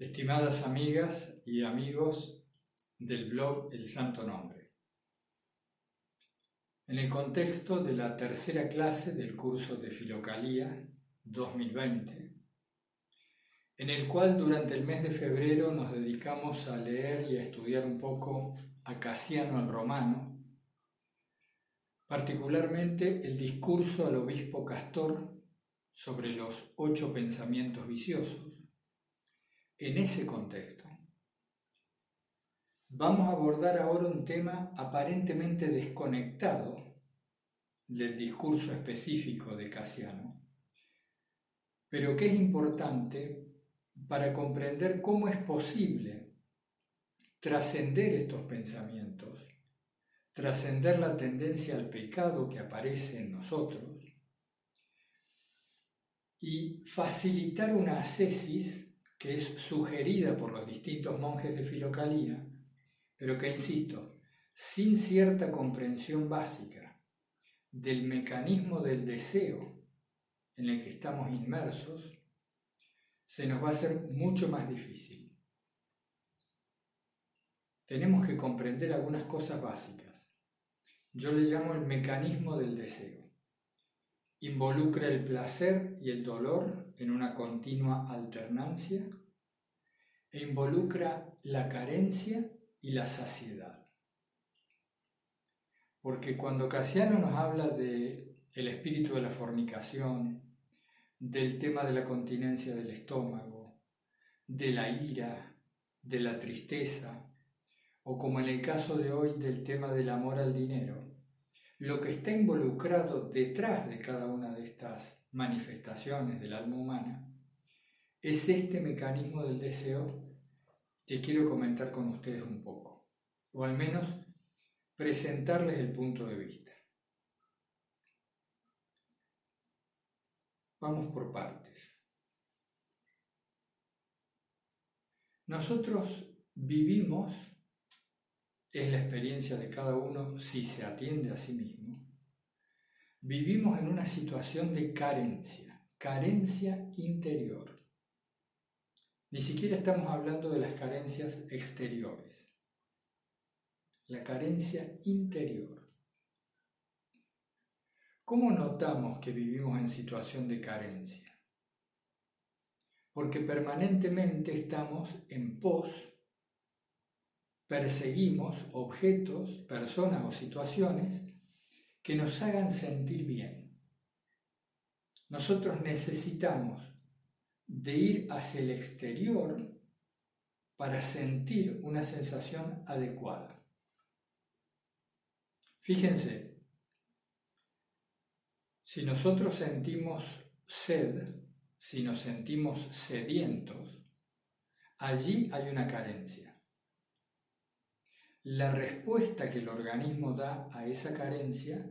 Estimadas amigas y amigos del blog El Santo Nombre. En el contexto de la tercera clase del curso de Filocalía 2020, en el cual durante el mes de febrero nos dedicamos a leer y a estudiar un poco a Casiano el Romano, particularmente el discurso al obispo Castor sobre los ocho pensamientos viciosos. En ese contexto, vamos a abordar ahora un tema aparentemente desconectado del discurso específico de Casiano, pero que es importante para comprender cómo es posible trascender estos pensamientos, trascender la tendencia al pecado que aparece en nosotros y facilitar una ascesis que es sugerida por los distintos monjes de Filocalía, pero que, insisto, sin cierta comprensión básica del mecanismo del deseo en el que estamos inmersos, se nos va a hacer mucho más difícil. Tenemos que comprender algunas cosas básicas. Yo le llamo el mecanismo del deseo. Involucra el placer y el dolor en una continua alternancia e involucra la carencia y la saciedad. Porque cuando Casiano nos habla de el espíritu de la fornicación, del tema de la continencia del estómago, de la ira, de la tristeza, o como en el caso de hoy del tema del amor al dinero, lo que está involucrado detrás de cada una de estas manifestaciones del alma humana es este mecanismo del deseo que quiero comentar con ustedes un poco, o al menos presentarles el punto de vista. Vamos por partes. Nosotros vivimos, es la experiencia de cada uno si se atiende a sí mismo, vivimos en una situación de carencia, carencia interior. Ni siquiera estamos hablando de las carencias exteriores, la carencia interior. ¿Cómo notamos que vivimos en situación de carencia? Porque permanentemente estamos en pos, perseguimos objetos, personas o situaciones que nos hagan sentir bien. Nosotros necesitamos de ir hacia el exterior para sentir una sensación adecuada. Fíjense, si nosotros sentimos sed, si nos sentimos sedientos, allí hay una carencia. La respuesta que el organismo da a esa carencia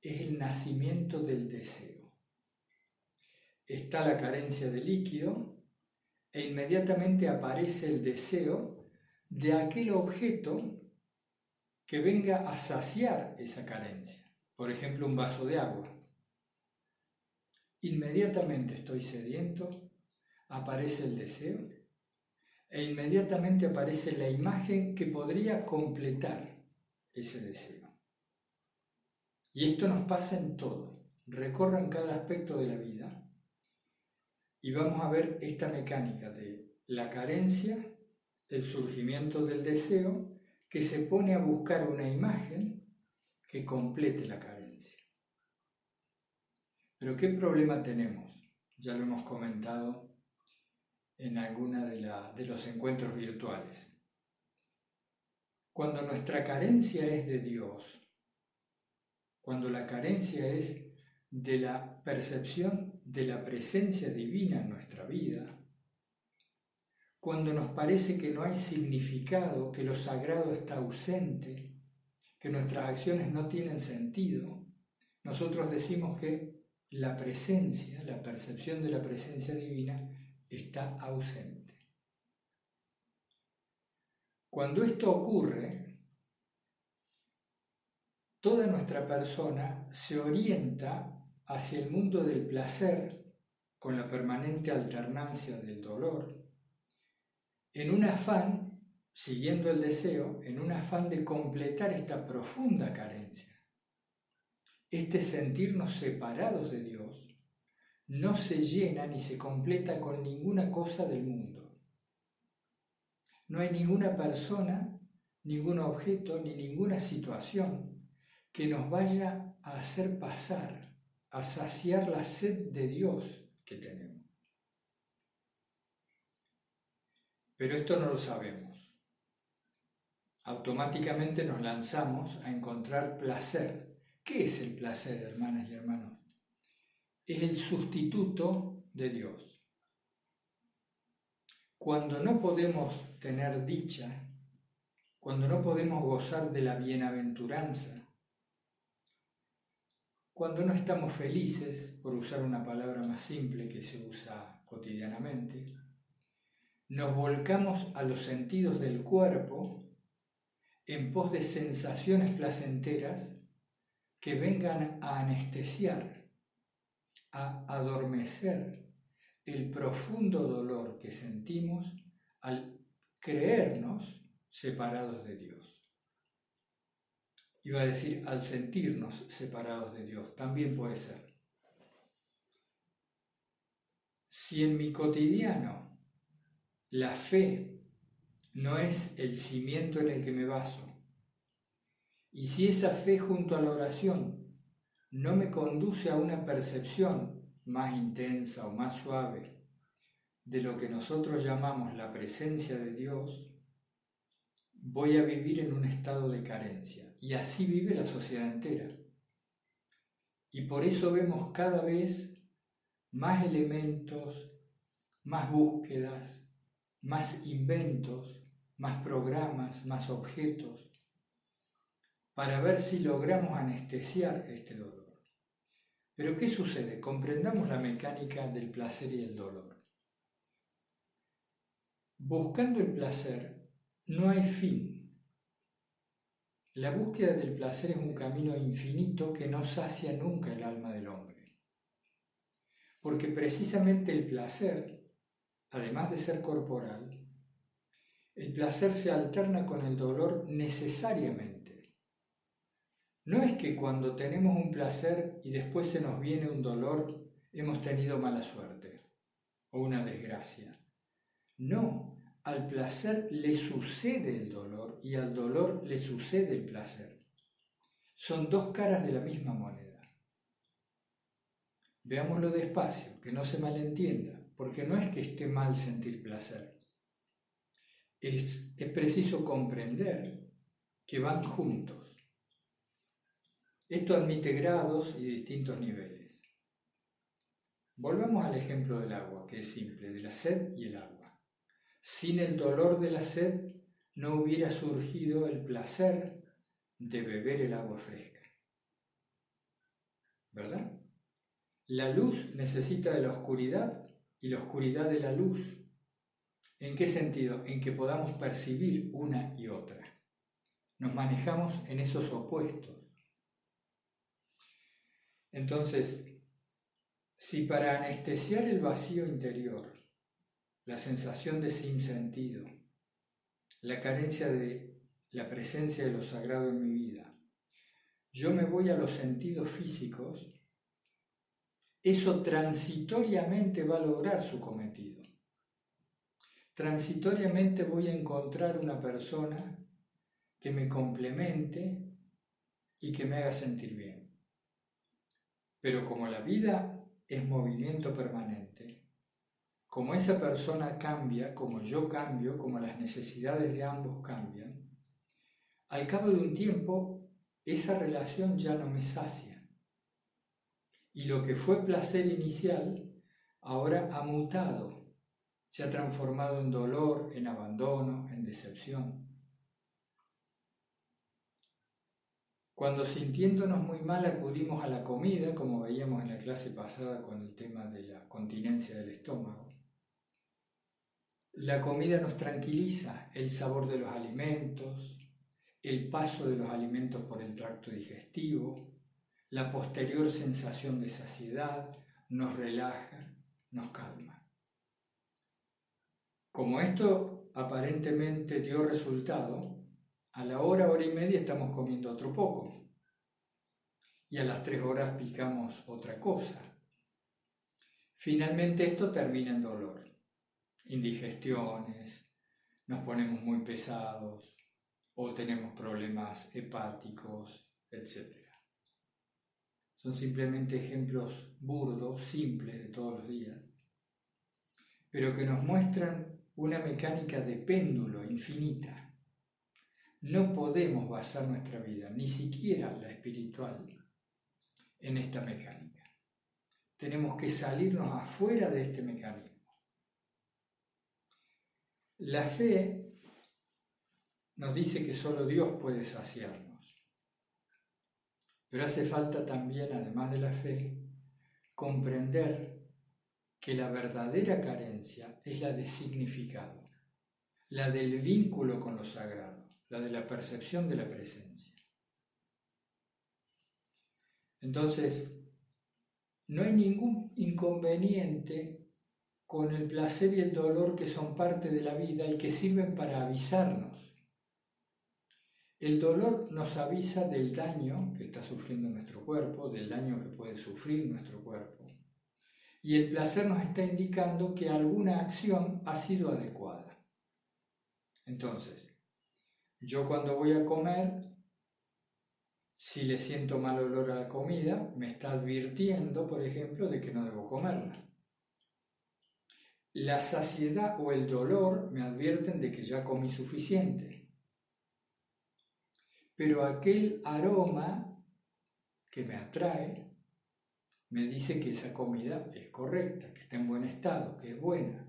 es el nacimiento del deseo. Está la carencia de líquido e inmediatamente aparece el deseo de aquel objeto que venga a saciar esa carencia. Por ejemplo, un vaso de agua inmediatamente estoy sediento, aparece el deseo e inmediatamente aparece la imagen que podría completar ese deseo. Y esto nos pasa en todo, recorra en cada aspecto de la vida y vamos a ver esta mecánica de la carencia, el surgimiento del deseo, que se pone a buscar una imagen que complete la carencia. Pero ¿qué problema tenemos? Ya lo hemos comentado en alguna de, de los encuentros virtuales. Cuando nuestra carencia es de Dios, cuando la carencia es de la percepción de la presencia divina en nuestra vida, cuando nos parece que no hay significado, que lo sagrado está ausente, que nuestras acciones no tienen sentido, nosotros decimos que la presencia, la percepción de la presencia divina está ausente. Cuando esto ocurre, toda nuestra persona se orienta hacia el mundo del placer con la permanente alternancia del dolor en un afán, siguiendo el deseo, en un afán de completar esta profunda carencia. Este sentirnos separados de Dios no se llena ni se completa con ninguna cosa del mundo. No hay ninguna persona, ningún objeto ni ninguna situación que nos vaya a hacer pasar, a saciar la sed de Dios que tenemos. Pero esto no lo sabemos. Automáticamente nos lanzamos a encontrar placer. ¿Qué es el placer, hermanas y hermanos? Es el sustituto de Dios. Cuando no podemos tener dicha, cuando no podemos gozar de la bienaventuranza, cuando no estamos felices, por usar una palabra más simple que se usa cotidianamente, nos volcamos a los sentidos del cuerpo en pos de sensaciones placenteras que vengan a anestesiar, a adormecer el profundo dolor que sentimos al creernos separados de Dios. Iba a decir al sentirnos separados de Dios, también puede ser. Si en mi cotidiano la fe no es el cimiento en el que me baso. Y si esa fe junto a la oración no me conduce a una percepción más intensa o más suave de lo que nosotros llamamos la presencia de Dios, voy a vivir en un estado de carencia. Y así vive la sociedad entera. Y por eso vemos cada vez más elementos, más búsquedas, más inventos, más programas, más objetos, para ver si logramos anestesiar este dolor. Pero ¿qué sucede? Comprendamos la mecánica del placer y el dolor. Buscando el placer no hay fin. La búsqueda del placer es un camino infinito que no sacia nunca el alma del hombre. Porque precisamente el placer además de ser corporal, el placer se alterna con el dolor necesariamente. No es que cuando tenemos un placer y después se nos viene un dolor, hemos tenido mala suerte o una desgracia. No, al placer le sucede el dolor y al dolor le sucede el placer. Son dos caras de la misma moneda. Veámoslo despacio, que no se malentienda porque no es que esté mal sentir placer. Es, es preciso comprender que van juntos. Esto admite grados y distintos niveles. Volvamos al ejemplo del agua, que es simple, de la sed y el agua. Sin el dolor de la sed no hubiera surgido el placer de beber el agua fresca. ¿Verdad? La luz necesita de la oscuridad y la oscuridad de la luz. ¿En qué sentido? En que podamos percibir una y otra. Nos manejamos en esos opuestos. Entonces, si para anestesiar el vacío interior, la sensación de sinsentido, la carencia de la presencia de lo sagrado en mi vida, yo me voy a los sentidos físicos, eso transitoriamente va a lograr su cometido. Transitoriamente voy a encontrar una persona que me complemente y que me haga sentir bien. Pero como la vida es movimiento permanente, como esa persona cambia, como yo cambio, como las necesidades de ambos cambian, al cabo de un tiempo esa relación ya no me sacia y lo que fue placer inicial ahora ha mutado, se ha transformado en dolor, en abandono, en decepción. Cuando sintiéndonos muy mal acudimos a la comida, como veíamos en la clase pasada con el tema de la continencia del estómago, la comida nos tranquiliza, el sabor de los alimentos, el paso de los alimentos por el tracto digestivo, la posterior sensación de saciedad nos relaja, nos calma. Como esto aparentemente dio resultado, a la hora, hora y media estamos comiendo otro poco. Y a las tres horas picamos otra cosa. Finalmente esto termina en dolor, indigestiones, nos ponemos muy pesados o tenemos problemas hepáticos, etc. Son simplemente ejemplos burdos, simples de todos los días, pero que nos muestran una mecánica de péndulo infinita. No podemos basar nuestra vida, ni siquiera la espiritual, en esta mecánica. Tenemos que salirnos afuera de este mecanismo. La fe nos dice que solo Dios puede saciarnos, pero hace falta también, además de la fe, comprender que la verdadera carencia es la de significado, la del vínculo con lo sagrado, la de la percepción de la presencia. Entonces, no hay ningún inconveniente con el placer y el dolor que son parte de la vida y que sirven para avisarnos. El dolor nos avisa del daño que está sufriendo nuestro cuerpo, del daño que puede sufrir nuestro cuerpo y el placer nos está indicando que alguna acción ha sido adecuada. Entonces, yo cuando voy a comer, si le siento mal olor a la comida, me está advirtiendo, por ejemplo, de que no debo comerla. La saciedad o el dolor me advierten de que ya comí suficiente. Pero aquel aroma que me atrae me dice que esa comida es correcta, que está en buen estado, que es buena.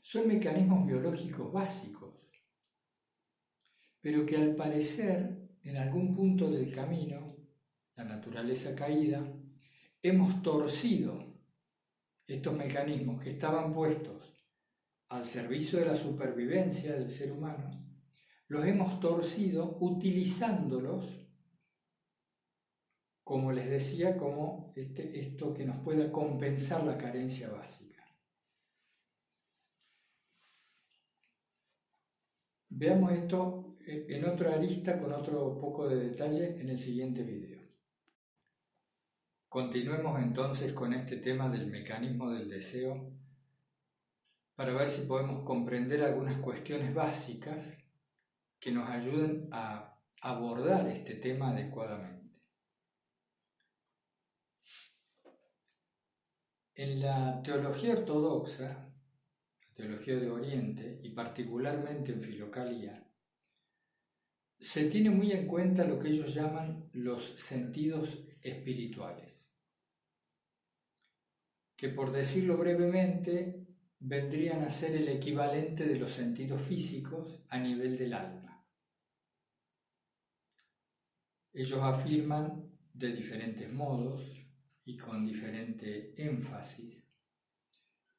Son mecanismos biológicos básicos, pero que al parecer en algún punto del camino, la naturaleza caída, hemos torcido estos mecanismos que estaban puestos al servicio de la supervivencia del ser humano, los hemos torcido utilizándolos como les decía, como este, esto que nos pueda compensar la carencia básica. Veamos esto en otra arista con otro poco de detalle en el siguiente video. Continuemos entonces con este tema del mecanismo del deseo para ver si podemos comprender algunas cuestiones básicas que nos ayuden a abordar este tema adecuadamente. En la teología ortodoxa, la teología de Oriente y particularmente en Filocalia, se tiene muy en cuenta lo que ellos llaman los sentidos espirituales, que por decirlo brevemente vendrían a ser el equivalente de los sentidos físicos a nivel del alma. Ellos afirman de diferentes modos y con diferente énfasis,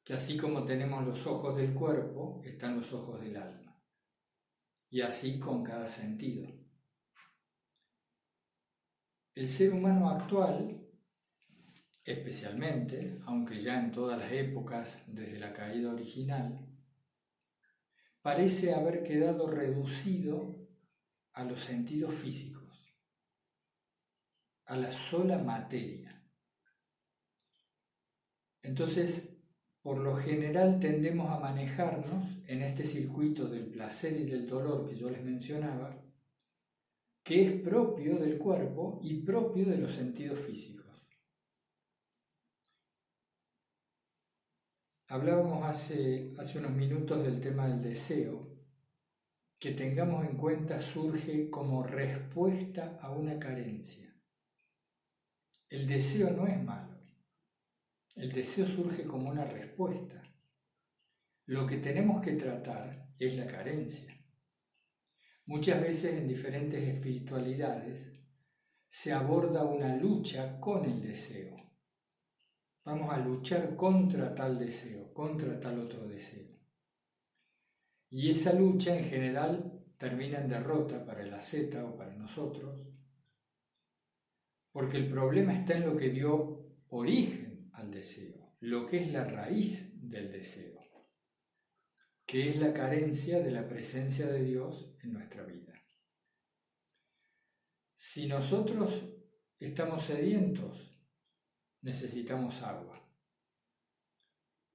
que así como tenemos los ojos del cuerpo, están los ojos del alma, y así con cada sentido. El ser humano actual, especialmente, aunque ya en todas las épocas desde la caída original, parece haber quedado reducido a los sentidos físicos, a la sola materia. Entonces, por lo general tendemos a manejarnos en este circuito del placer y del dolor que yo les mencionaba, que es propio del cuerpo y propio de los sentidos físicos. Hablábamos hace, hace unos minutos del tema del deseo, que tengamos en cuenta surge como respuesta a una carencia. El deseo no es malo el deseo surge como una respuesta. Lo que tenemos que tratar es la carencia. Muchas veces en diferentes espiritualidades se aborda una lucha con el deseo. Vamos a luchar contra tal deseo, contra tal otro deseo. Y esa lucha en general termina en derrota para el asceta o para nosotros, porque el problema está en lo que dio origen al deseo, lo que es la raíz del deseo, que es la carencia de la presencia de Dios en nuestra vida. Si nosotros estamos sedientos, necesitamos agua.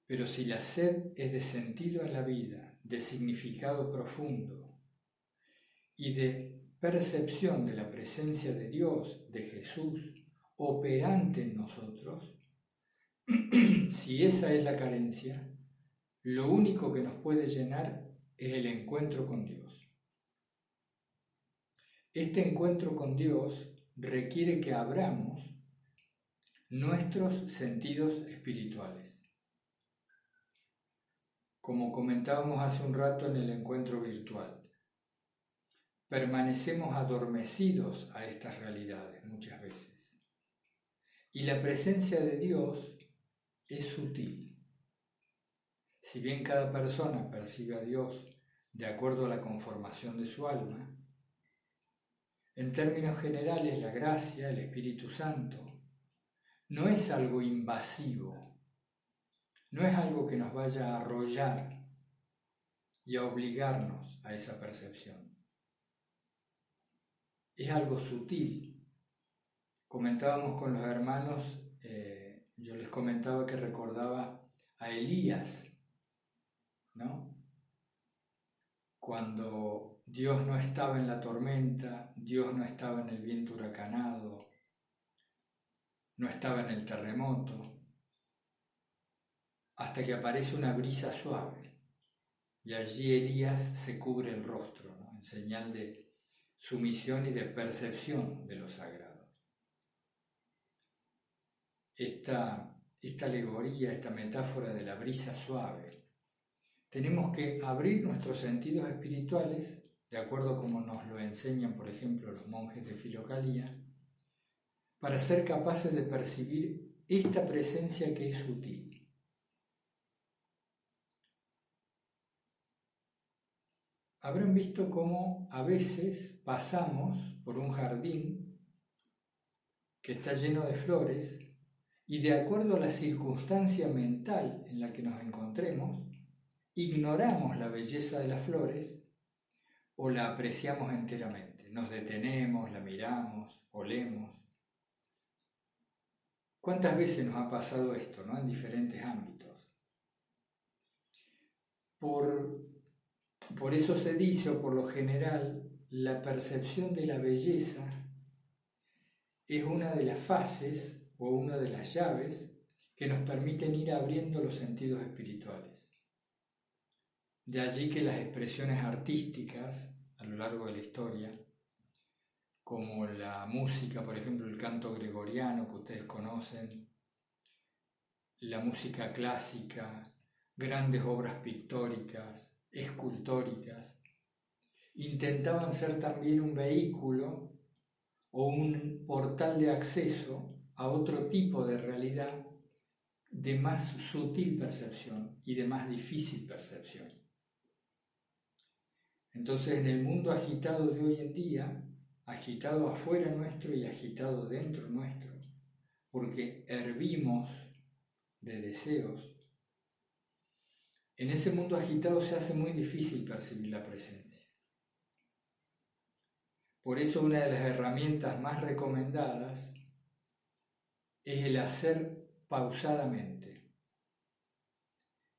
Pero si la sed es de sentido en la vida, de significado profundo y de percepción de la presencia de Dios, de Jesús, operante en nosotros, si esa es la carencia, lo único que nos puede llenar es el encuentro con Dios. Este encuentro con Dios requiere que abramos nuestros sentidos espirituales. Como comentábamos hace un rato en el encuentro virtual, permanecemos adormecidos a estas realidades muchas veces. Y la presencia de Dios es sutil. Si bien cada persona percibe a Dios de acuerdo a la conformación de su alma, en términos generales la gracia, el Espíritu Santo, no es algo invasivo, no es algo que nos vaya a arrollar y a obligarnos a esa percepción. Es algo sutil. Comentábamos con los hermanos, eh, yo les comentaba que recordaba a Elías, ¿no? Cuando Dios no estaba en la tormenta, Dios no estaba en el viento huracanado, no estaba en el terremoto, hasta que aparece una brisa suave. Y allí Elías se cubre el rostro, en señal de sumisión y de percepción de lo sagrado. Esta, esta alegoría, esta metáfora de la brisa suave, tenemos que abrir nuestros sentidos espirituales, de acuerdo como nos lo enseñan, por ejemplo, los monjes de Filocalía, para ser capaces de percibir esta presencia que es sutil. Habrán visto cómo a veces pasamos por un jardín que está lleno de flores y de acuerdo a la circunstancia mental en la que nos encontremos, ignoramos la belleza de las flores o la apreciamos enteramente. Nos detenemos, la miramos, olemos. ¿Cuántas veces nos ha pasado esto ¿no? en diferentes ámbitos? Por, por eso se dice, o por lo general, la percepción de la belleza es una de las fases o una de las llaves que nos permiten ir abriendo los sentidos espirituales. De allí que las expresiones artísticas a lo largo de la historia como la música, por ejemplo, el canto gregoriano que ustedes conocen, la música clásica, grandes obras pictóricas, escultóricas, intentaban ser también un vehículo o un portal de acceso a otro tipo de realidad de más sutil percepción y de más difícil percepción. Entonces, en el mundo agitado de hoy en día, agitado afuera nuestro y agitado dentro nuestro, porque hervimos de deseos, en ese mundo agitado se hace muy difícil percibir la presencia. Por eso una de las herramientas más recomendadas es el hacer pausadamente,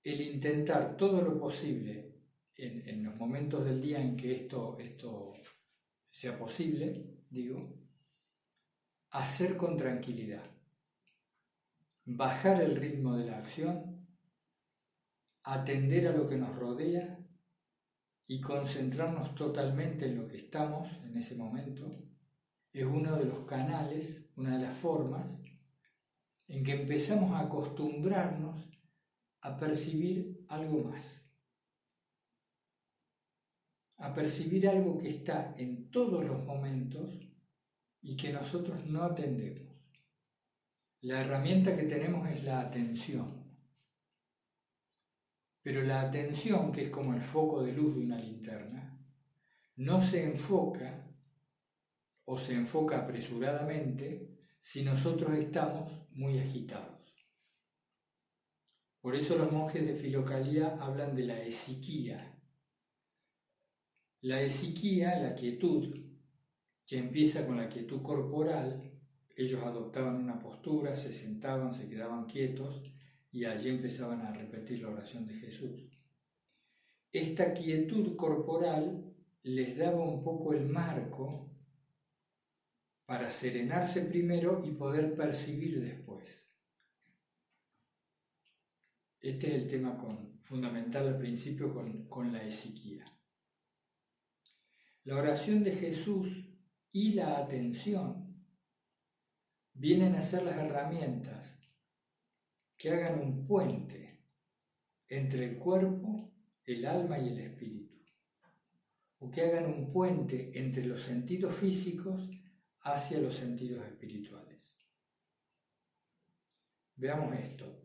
el intentar todo lo posible en, los momentos del día en que esto, esto sea posible, digo, hacer con tranquilidad, bajar el ritmo de la acción, atender a lo que nos rodea y concentrarnos totalmente en lo que estamos en ese momento, es uno de los canales, una de las formas en que empezamos a acostumbrarnos a percibir algo más a percibir algo que está en todos los momentos y que nosotros no atendemos. La herramienta que tenemos es la atención. Pero la atención, que es como el foco de luz de una linterna, no se enfoca o se enfoca apresuradamente si nosotros estamos muy agitados. Por eso los monjes de Filocalía hablan de la esiquía. La esiquía, la quietud, que empieza con la quietud corporal, ellos adoptaban una postura, se sentaban, se quedaban quietos y allí empezaban a repetir la oración de Jesús. Esta quietud corporal les daba un poco el marco para serenarse primero y poder percibir después. Este es el tema fundamental al principio con, la esiquía. La oración de Jesús y la atención vienen a ser las herramientas que hagan un puente entre el cuerpo, el alma y el espíritu o que hagan un puente entre los sentidos físicos hacia los sentidos espirituales. Veamos esto.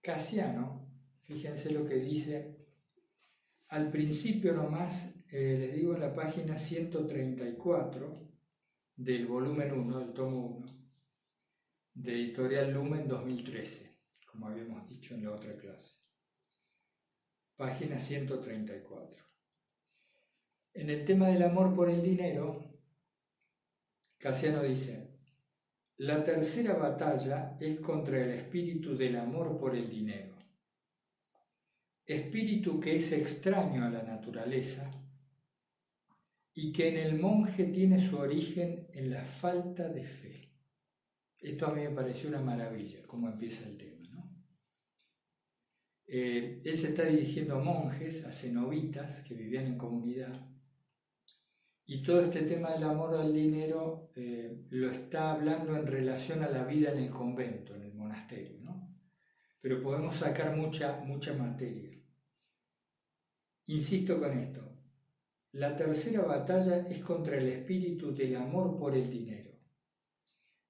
Casiano, fíjense lo que dice al principio nomás, eh, les digo en la página 134 del volumen 1, del tomo 1, de Editorial Lumen 2013, como habíamos dicho en la otra clase. Página 134. En el tema del amor por el dinero, Casiano dice, la tercera batalla es contra el espíritu del amor por el dinero, espíritu que es extraño a la naturaleza y que en el monje tiene su origen en la falta de fe. Esto a mí me pareció una maravilla, cómo empieza el tema. Eh, él se está dirigiendo a monjes, a cenobitas que vivían en comunidad, y todo este tema del amor al dinero eh, lo está hablando en relación a la vida en el convento, en el monasterio, ¿no? Pero podemos sacar mucha, mucha materia. Insisto con esto. La tercera batalla es contra el espíritu del amor por el dinero.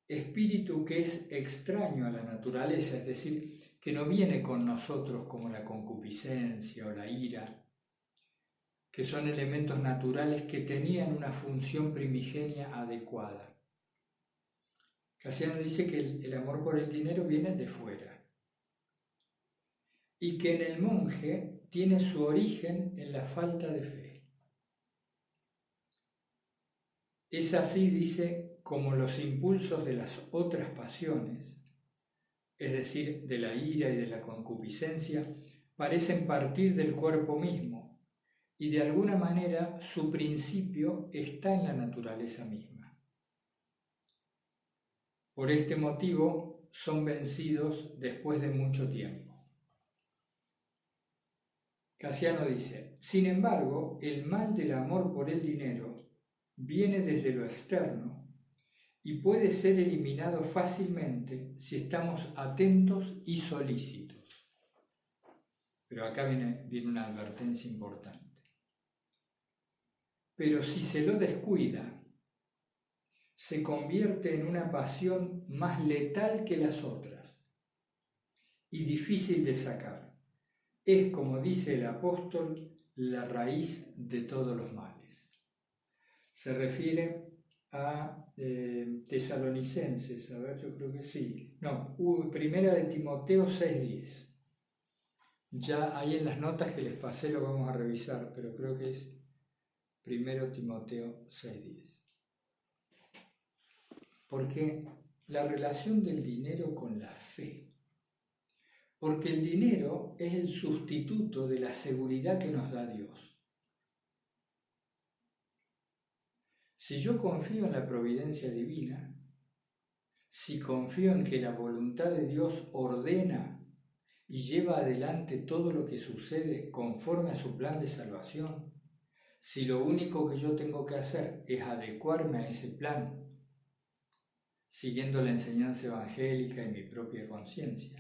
Espíritu que es extraño a la naturaleza, es decir, que no viene con nosotros como la concupiscencia o la ira, que son elementos naturales que tenían una función primigenia adecuada. Casiano dice que el, amor por el dinero viene de fuera y que en el monje tiene su origen en la falta de fe. Es así, dice, como los impulsos de las otras pasiones, es decir, de la ira y de la concupiscencia, parecen partir del cuerpo mismo y de alguna manera su principio está en la naturaleza misma. Por este motivo son vencidos después de mucho tiempo. Casiano dice, sin embargo, el mal del amor por el dinero viene desde lo externo y puede ser eliminado fácilmente si estamos atentos y solícitos. Pero acá viene, viene una advertencia importante. Pero si se lo descuida, se convierte en una pasión más letal que las otras y difícil de sacar. Es, como dice el apóstol, la raíz de todos los males. Se refiere a eh, tesalonicenses, a ver, yo creo que sí. No, primera de Timoteo 6.10. Ya ahí en las notas que les pasé lo vamos a revisar, pero creo que es Primero Timoteo 6:10. Porque la relación del dinero con la fe. Porque el dinero es el sustituto de la seguridad que nos da Dios. Si yo confío en la providencia divina, si confío en que la voluntad de Dios ordena y lleva adelante todo lo que sucede conforme a su plan de salvación, si lo único que yo tengo que hacer es adecuarme a ese plan, siguiendo la enseñanza evangélica y mi propia conciencia,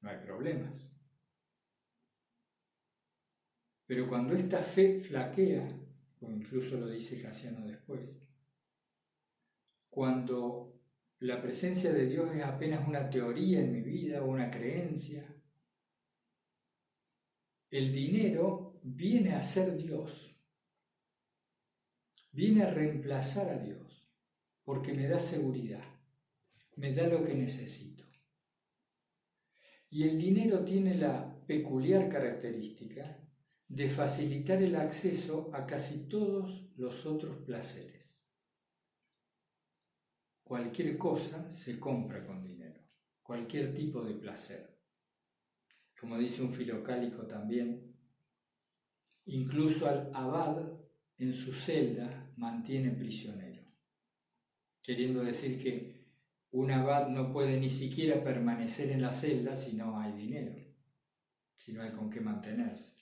no hay problemas. Pero cuando esta fe flaquea, como incluso lo dice Casiano después, cuando la presencia de Dios es apenas una teoría en mi vida o una creencia, el dinero viene a ser Dios, viene a reemplazar a Dios, porque me da seguridad, me da lo que necesito. Y el dinero tiene la peculiar característica de facilitar el acceso a casi todos los otros placeres. Cualquier cosa se compra con dinero, cualquier tipo de placer. Como dice un filocálico también, incluso al abad en su celda mantiene prisionero, queriendo decir que un abad no puede ni siquiera permanecer en la celda si no hay dinero, si no hay con qué mantenerse.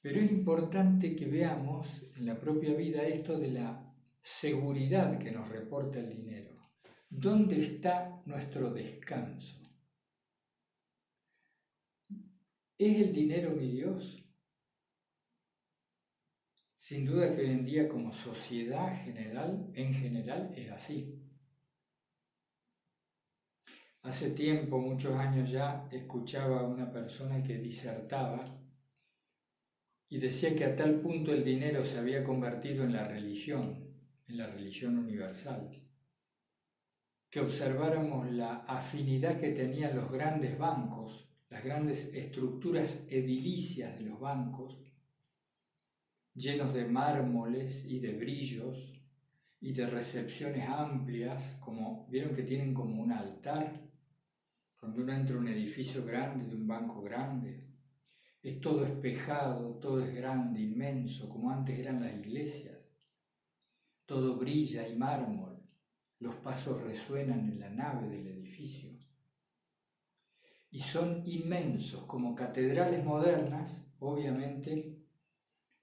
Pero es importante que veamos en la propia vida esto de la seguridad que nos reporta el dinero. ¿Dónde está nuestro descanso? ¿Es el dinero mi Dios? Sin duda que hoy en día como sociedad general, en general, es así. Hace tiempo, muchos años ya, escuchaba a una persona que disertaba y decía que a tal punto el dinero se había convertido en la religión, en la religión universal, que observáramos la afinidad que tenían los grandes bancos, las grandes estructuras edilicias de los bancos, llenos de mármoles y de brillos y de recepciones amplias, como vieron que tienen como un altar, cuando uno entra a un edificio grande, de un banco grande, es todo espejado, todo es grande, inmenso, como antes eran las iglesias. Todo brilla y mármol, los pasos resuenan en la nave del edificio. Y son inmensos, como catedrales modernas, obviamente,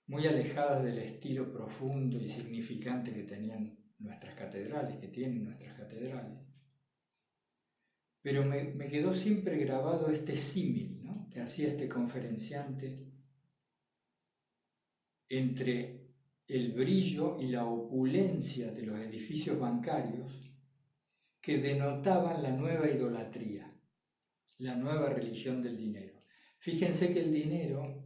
muy alejadas del estilo profundo y significante que tenían nuestras catedrales, que tienen nuestras catedrales. Pero me, quedó siempre grabado este símil que hacía este conferenciante entre el brillo y la opulencia de los edificios bancarios que denotaban la nueva idolatría, la nueva religión del dinero. Fíjense que el dinero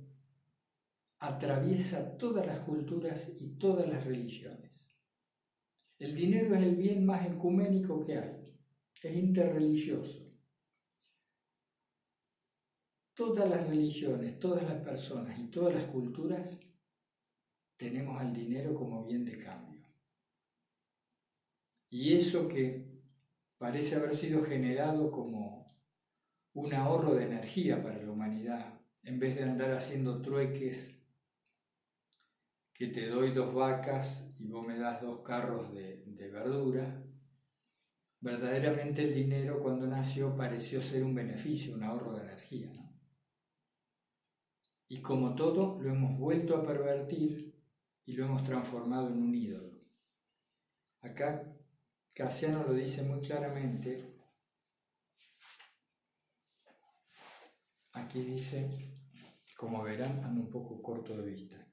atraviesa todas las culturas y todas las religiones. El dinero es el bien más ecuménico que hay, es interreligioso. Todas las religiones, todas las personas y todas las culturas tenemos al dinero como bien de cambio. Y eso que parece haber sido generado como un ahorro de energía para la humanidad, en vez de andar haciendo trueques que te doy dos vacas y vos me das dos carros de, de verdura, verdaderamente el dinero cuando nació pareció ser un beneficio, un ahorro de energía. Y como todo, lo hemos vuelto a pervertir y lo hemos transformado en un ídolo. Acá Casiano lo dice muy claramente. Aquí dice, como verán, ando un poco corto de vista.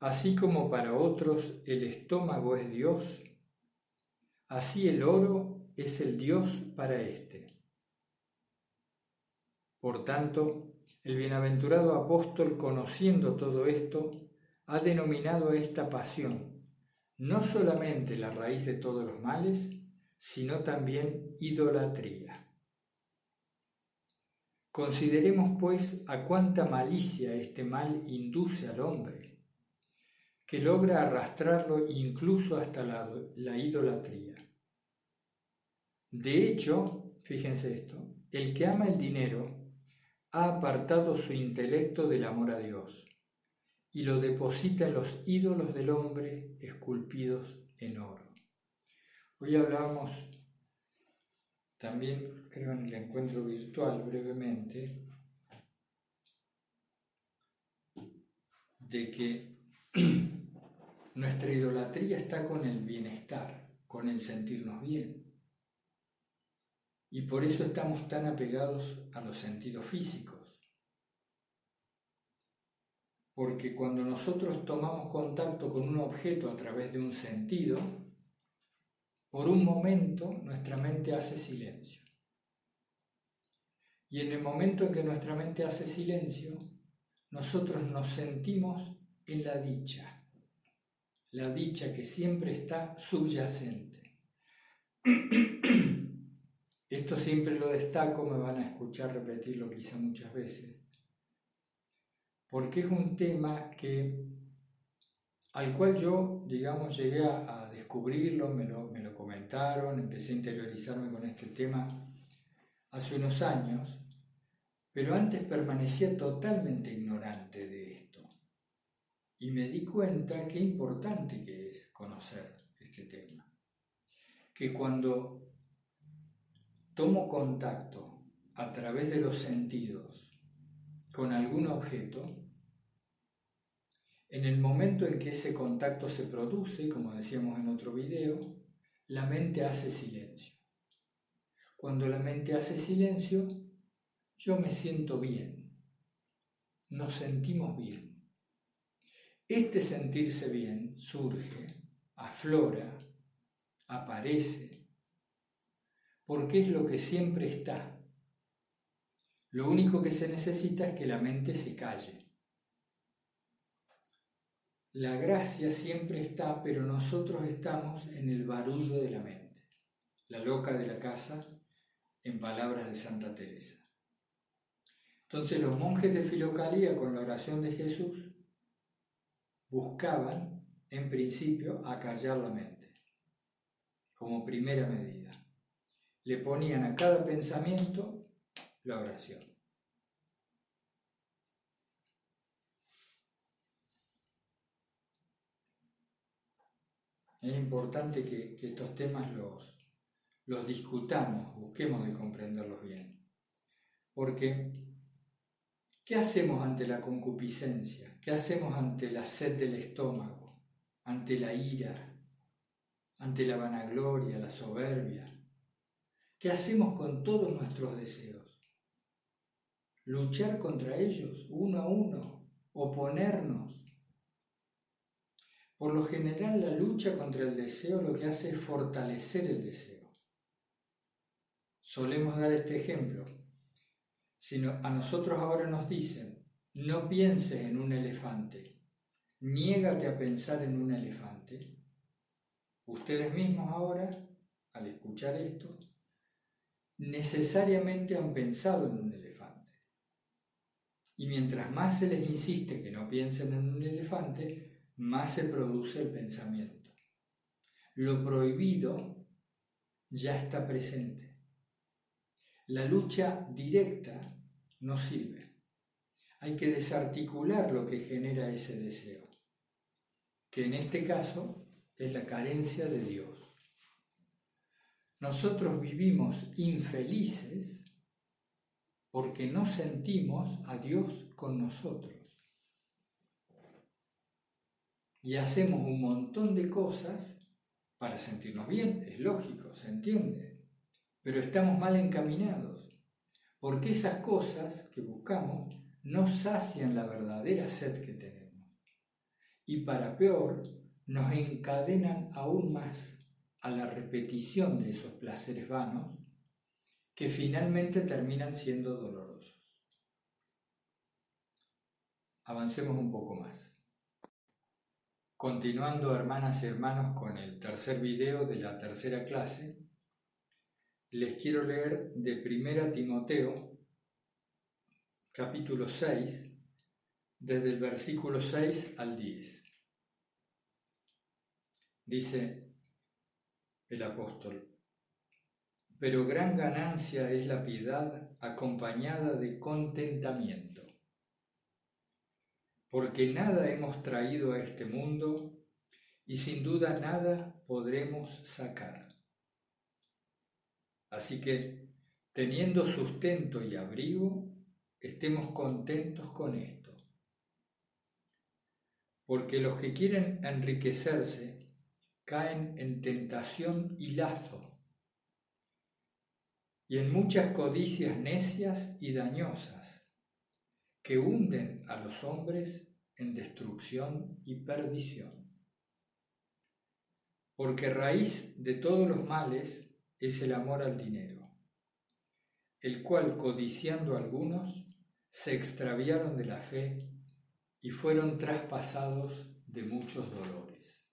Así como para otros el estómago es Dios, así el oro es el Dios para éste. Por tanto, el bienaventurado apóstol, conociendo todo esto, ha denominado esta pasión no solamente la raíz de todos los males, sino también idolatría. Consideremos pues a cuánta malicia este mal induce al hombre, que logra arrastrarlo incluso hasta la, la idolatría. De hecho, fíjense esto, el que ama el dinero ha apartado su intelecto del amor a Dios y lo deposita en los ídolos del hombre esculpidos en oro. Hoy hablamos también, creo en el encuentro virtual brevemente, de que nuestra idolatría está con el bienestar, con el sentirnos bien. Y por eso estamos tan apegados a los sentidos físicos. Porque cuando nosotros tomamos contacto con un objeto a través de un sentido, por un momento nuestra mente hace silencio. Y en el momento en que nuestra mente hace silencio, nosotros nos sentimos en la dicha, la dicha que siempre está subyacente. Esto siempre lo destaco, me van a escuchar repetirlo quizá muchas veces, porque es un tema que, al cual yo, digamos, llegué a, descubrirlo, me lo, me lo comentaron, empecé a interiorizarme con este tema hace unos años, pero antes permanecía totalmente ignorante de esto. Y me di cuenta qué importante que es conocer este tema. Que cuando tomo contacto a través de los sentidos con algún objeto, en el momento en que ese contacto se produce, como decíamos en otro video, la mente hace silencio. Cuando la mente hace silencio, yo me siento bien. Nos sentimos bien. Este sentirse bien surge, aflora, aparece, porque es lo que siempre está. Lo único que se necesita es que la mente se calle. La gracia siempre está, pero nosotros estamos en el barullo de la mente. La loca de la casa en palabras de Santa Teresa. Entonces los monjes de Filocalía con la oración de Jesús buscaban, en principio, acallar la mente, como primera medida. Le ponían a cada pensamiento la oración. Es importante que, estos temas los, los discutamos, busquemos de comprenderlos bien. Porque, ¿qué hacemos ante la concupiscencia? ¿Qué hacemos ante la sed del estómago? ¿Ante la ira? ¿Ante la vanagloria, la soberbia? ¿Qué hacemos con todos nuestros deseos? ¿Luchar contra ellos uno a uno? ¿Oponernos? Por lo general la lucha contra el deseo lo que hace es fortalecer el deseo solemos dar este ejemplo. Si a nosotros ahora nos dicen, no pienses en un elefante, niégate a pensar en un elefante, ustedes mismos ahora, al escuchar esto, necesariamente han pensado en un elefante. Y mientras más se les insiste que no piensen en un elefante, más se produce el pensamiento. Lo prohibido ya está presente. La lucha directa no sirve. Hay que desarticular lo que genera ese deseo, que en este caso es la carencia de Dios. Nosotros vivimos infelices porque no sentimos a Dios con nosotros. Y hacemos un montón de cosas para sentirnos bien, es lógico, se entiende pero estamos mal encaminados, porque esas cosas que buscamos no sacian la verdadera sed que tenemos. Y para peor, nos encadenan aún más a la repetición de esos placeres vanos que finalmente terminan siendo dolorosos. Avancemos un poco más. Continuando, hermanas y hermanos, con el tercer video de la tercera clase, les quiero leer de Primera Timoteo, capítulo 6, desde el versículo 6 al 10. Dice el apóstol, pero gran ganancia es la piedad acompañada de contentamiento, porque nada hemos traído a este mundo y sin duda nada podremos sacar. Así que, teniendo sustento y abrigo, estemos contentos con esto. Porque los que quieren enriquecerse caen en tentación y lazo, y en muchas codicias necias y dañosas, que hunden a los hombres en destrucción y perdición. Porque raíz de todos los males es el amor al dinero, el cual, codiciando algunos, se extraviaron de la fe y fueron traspasados de muchos dolores.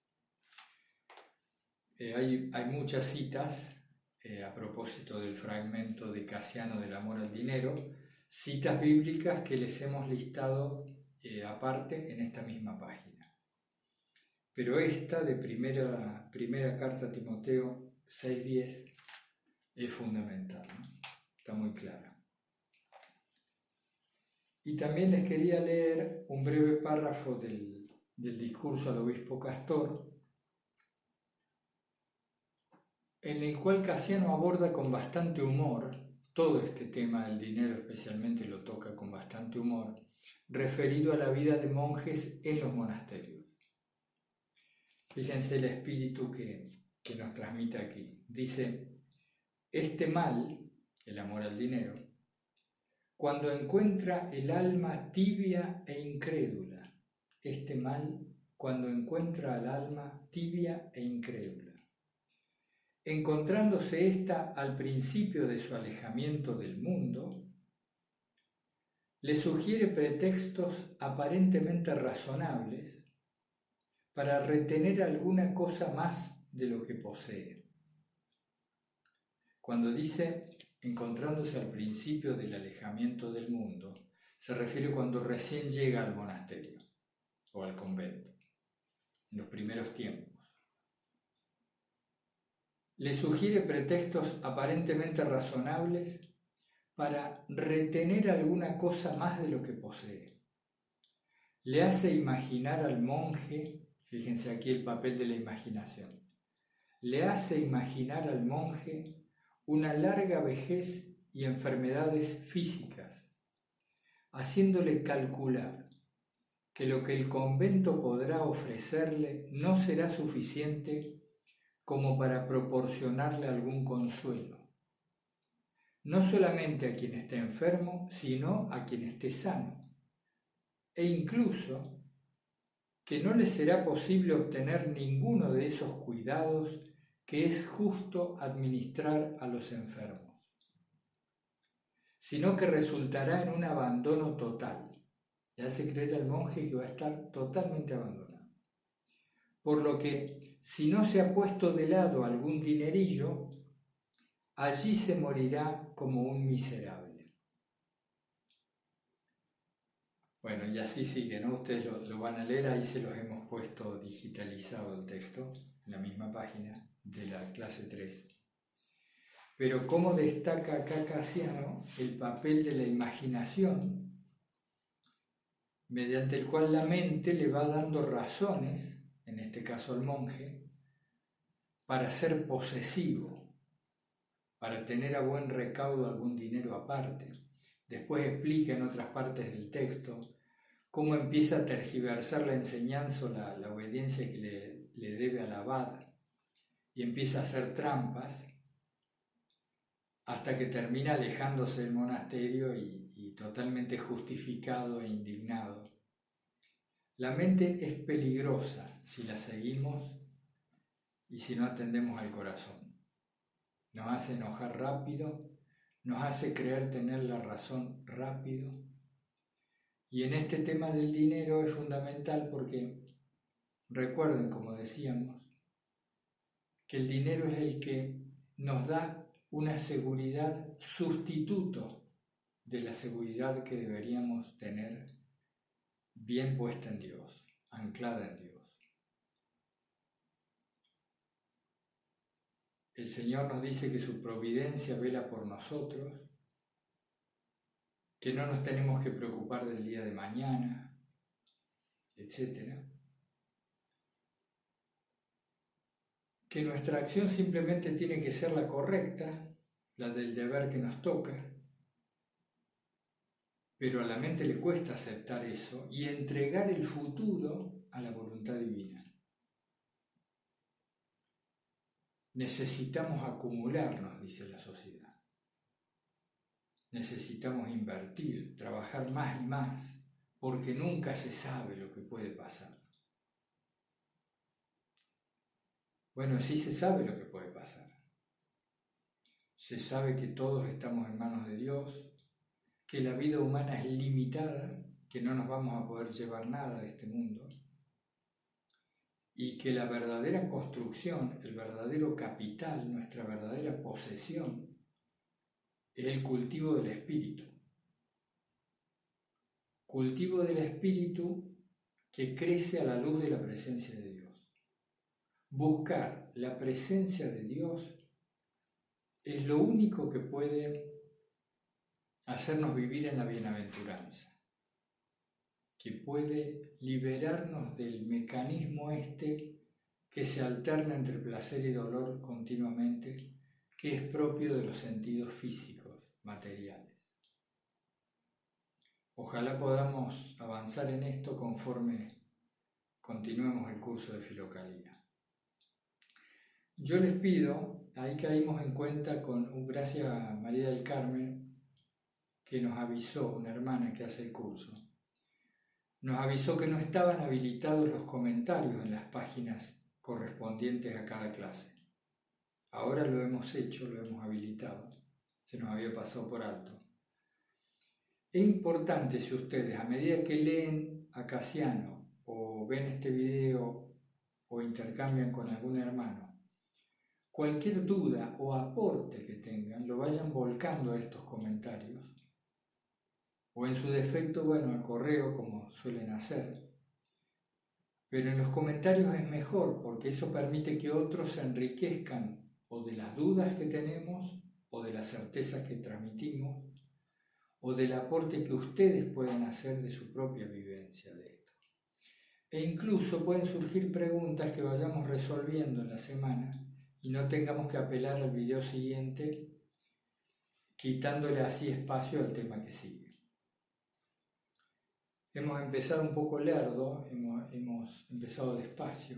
eh, hay, muchas citas eh, a propósito del fragmento de Casiano del amor al dinero, citas bíblicas que les hemos listado eh, aparte en esta misma página. Pero esta de primera, primera carta a Timoteo 6.10 es fundamental, está muy clara. Y también les quería leer un breve párrafo del, del discurso al obispo Castor, en el cual Casiano aborda con bastante humor todo este tema del dinero, especialmente lo toca con bastante humor, referido a la vida de monjes en los monasterios. Fíjense el espíritu que, que nos transmite aquí. Dice, este mal, el amor al dinero, cuando encuentra el alma tibia e incrédula, este mal cuando encuentra al alma tibia e incrédula. Encontrándose ésta al principio de su alejamiento del mundo, le sugiere pretextos aparentemente razonables para retener alguna cosa más de lo que posee. Cuando dice encontrándose al principio del alejamiento del mundo, se refiere cuando recién llega al monasterio o al convento, en los primeros tiempos. Le sugiere pretextos aparentemente razonables para retener alguna cosa más de lo que posee. Le hace imaginar al monje, fíjense aquí el papel de la imaginación, le hace imaginar al monje una larga vejez y enfermedades físicas, haciéndole calcular que lo que el convento podrá ofrecerle no será suficiente como para proporcionarle algún consuelo, no solamente a quien esté enfermo, sino a quien esté sano, e incluso que no le será posible obtener ninguno de esos cuidados que es justo administrar a los enfermos, sino que resultará en un abandono total. Le hace creer al monje que va a estar totalmente abandonado. Por lo que, si no se ha puesto de lado algún dinerillo, allí se morirá como un miserable. Bueno, y así sigue, ¿no? Ustedes lo, van a leer, ahí se los hemos puesto digitalizado el texto, en la misma página de la clase 3. Pero cómo destaca acá Casiano el papel de la imaginación, mediante el cual la mente le va dando razones, en este caso al monje, para ser posesivo, para tener a buen recaudo algún dinero aparte. Después explica en otras partes del texto cómo empieza a tergiversar la enseñanza o la, obediencia que le, le debe al abad y empieza a hacer trampas hasta que termina alejándose del monasterio y, totalmente justificado e indignado. La mente es peligrosa si la seguimos y si no atendemos al corazón. Nos hace enojar rápido, nos hace creer tener la razón rápido. Y en este tema del dinero es fundamental porque, recuerden, como decíamos, que el dinero es el que nos da una seguridad sustituto de la seguridad que deberíamos tener bien puesta en Dios, anclada en Dios. El Señor nos dice que su providencia vela por nosotros, que no nos tenemos que preocupar del día de mañana, etcétera. que nuestra acción simplemente tiene que ser la correcta, la del deber que nos toca, pero a la mente le cuesta aceptar eso y entregar el futuro a la voluntad divina. Necesitamos acumularnos, dice la sociedad. Necesitamos invertir, trabajar más y más, porque nunca se sabe lo que puede pasar. Bueno, sí se sabe lo que puede pasar. Se sabe que todos estamos en manos de Dios, que la vida humana es limitada, que no nos vamos a poder llevar nada de este mundo, y que la verdadera construcción, el verdadero capital, nuestra verdadera posesión, es el cultivo del espíritu. Cultivo del espíritu que crece a la luz de la presencia de Dios. Buscar la presencia de Dios es lo único que puede hacernos vivir en la bienaventuranza que puede liberarnos del mecanismo este que se alterna entre placer y dolor continuamente, que es propio de los sentidos físicos, materiales. Ojalá podamos avanzar en esto conforme continuemos el curso de Filocalía. Yo les pido, ahí caímos en cuenta con, gracias a María del Carmen, que nos avisó, una hermana que hace el curso, nos avisó que no estaban habilitados los comentarios en las páginas correspondientes a cada clase. Ahora lo hemos hecho, lo hemos habilitado. Se nos había pasado por alto. Es importante si ustedes, a medida que leen a Casiano o ven este video o intercambian con algún hermano, cualquier duda o aporte que tengan, lo vayan volcando a estos comentarios o en su defecto, bueno, al correo como suelen hacer. Pero en los comentarios es mejor porque eso permite que otros se enriquezcan o de las dudas que tenemos o de las certezas que transmitimos o del aporte que ustedes pueden hacer de su propia vivencia de esto. E incluso pueden surgir preguntas que vayamos resolviendo en la semana y no tengamos que apelar al video siguiente quitándole así espacio al tema que sigue. Hemos empezado un poco lerdo, hemos, empezado despacio,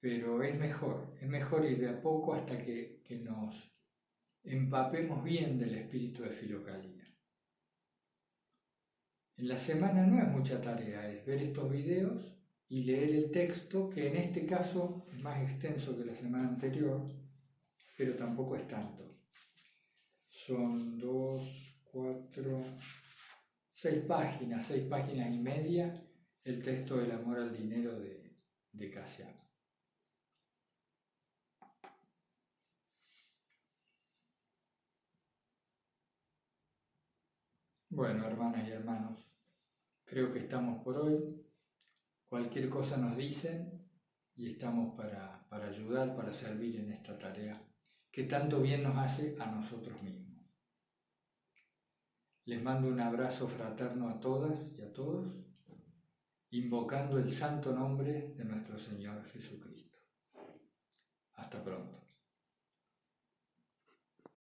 pero es mejor, es mejor ir de a poco hasta que, que nos empapemos bien del espíritu de Filocalía. En la semana no es mucha tarea, es ver estos videos y leer el texto, que en este caso es más extenso que la semana anterior, pero tampoco es tanto. Son dos, cuatro, seis páginas, seis páginas y media, el texto del amor al dinero de, de Casiano. Bueno, hermanas y hermanos, creo que estamos por hoy. Cualquier cosa nos dicen y estamos para, para ayudar, para servir en esta tarea que tanto bien nos hace a nosotros mismos. Les mando un abrazo fraterno a todas y a todos, invocando el santo nombre de nuestro Señor Jesucristo. Hasta pronto.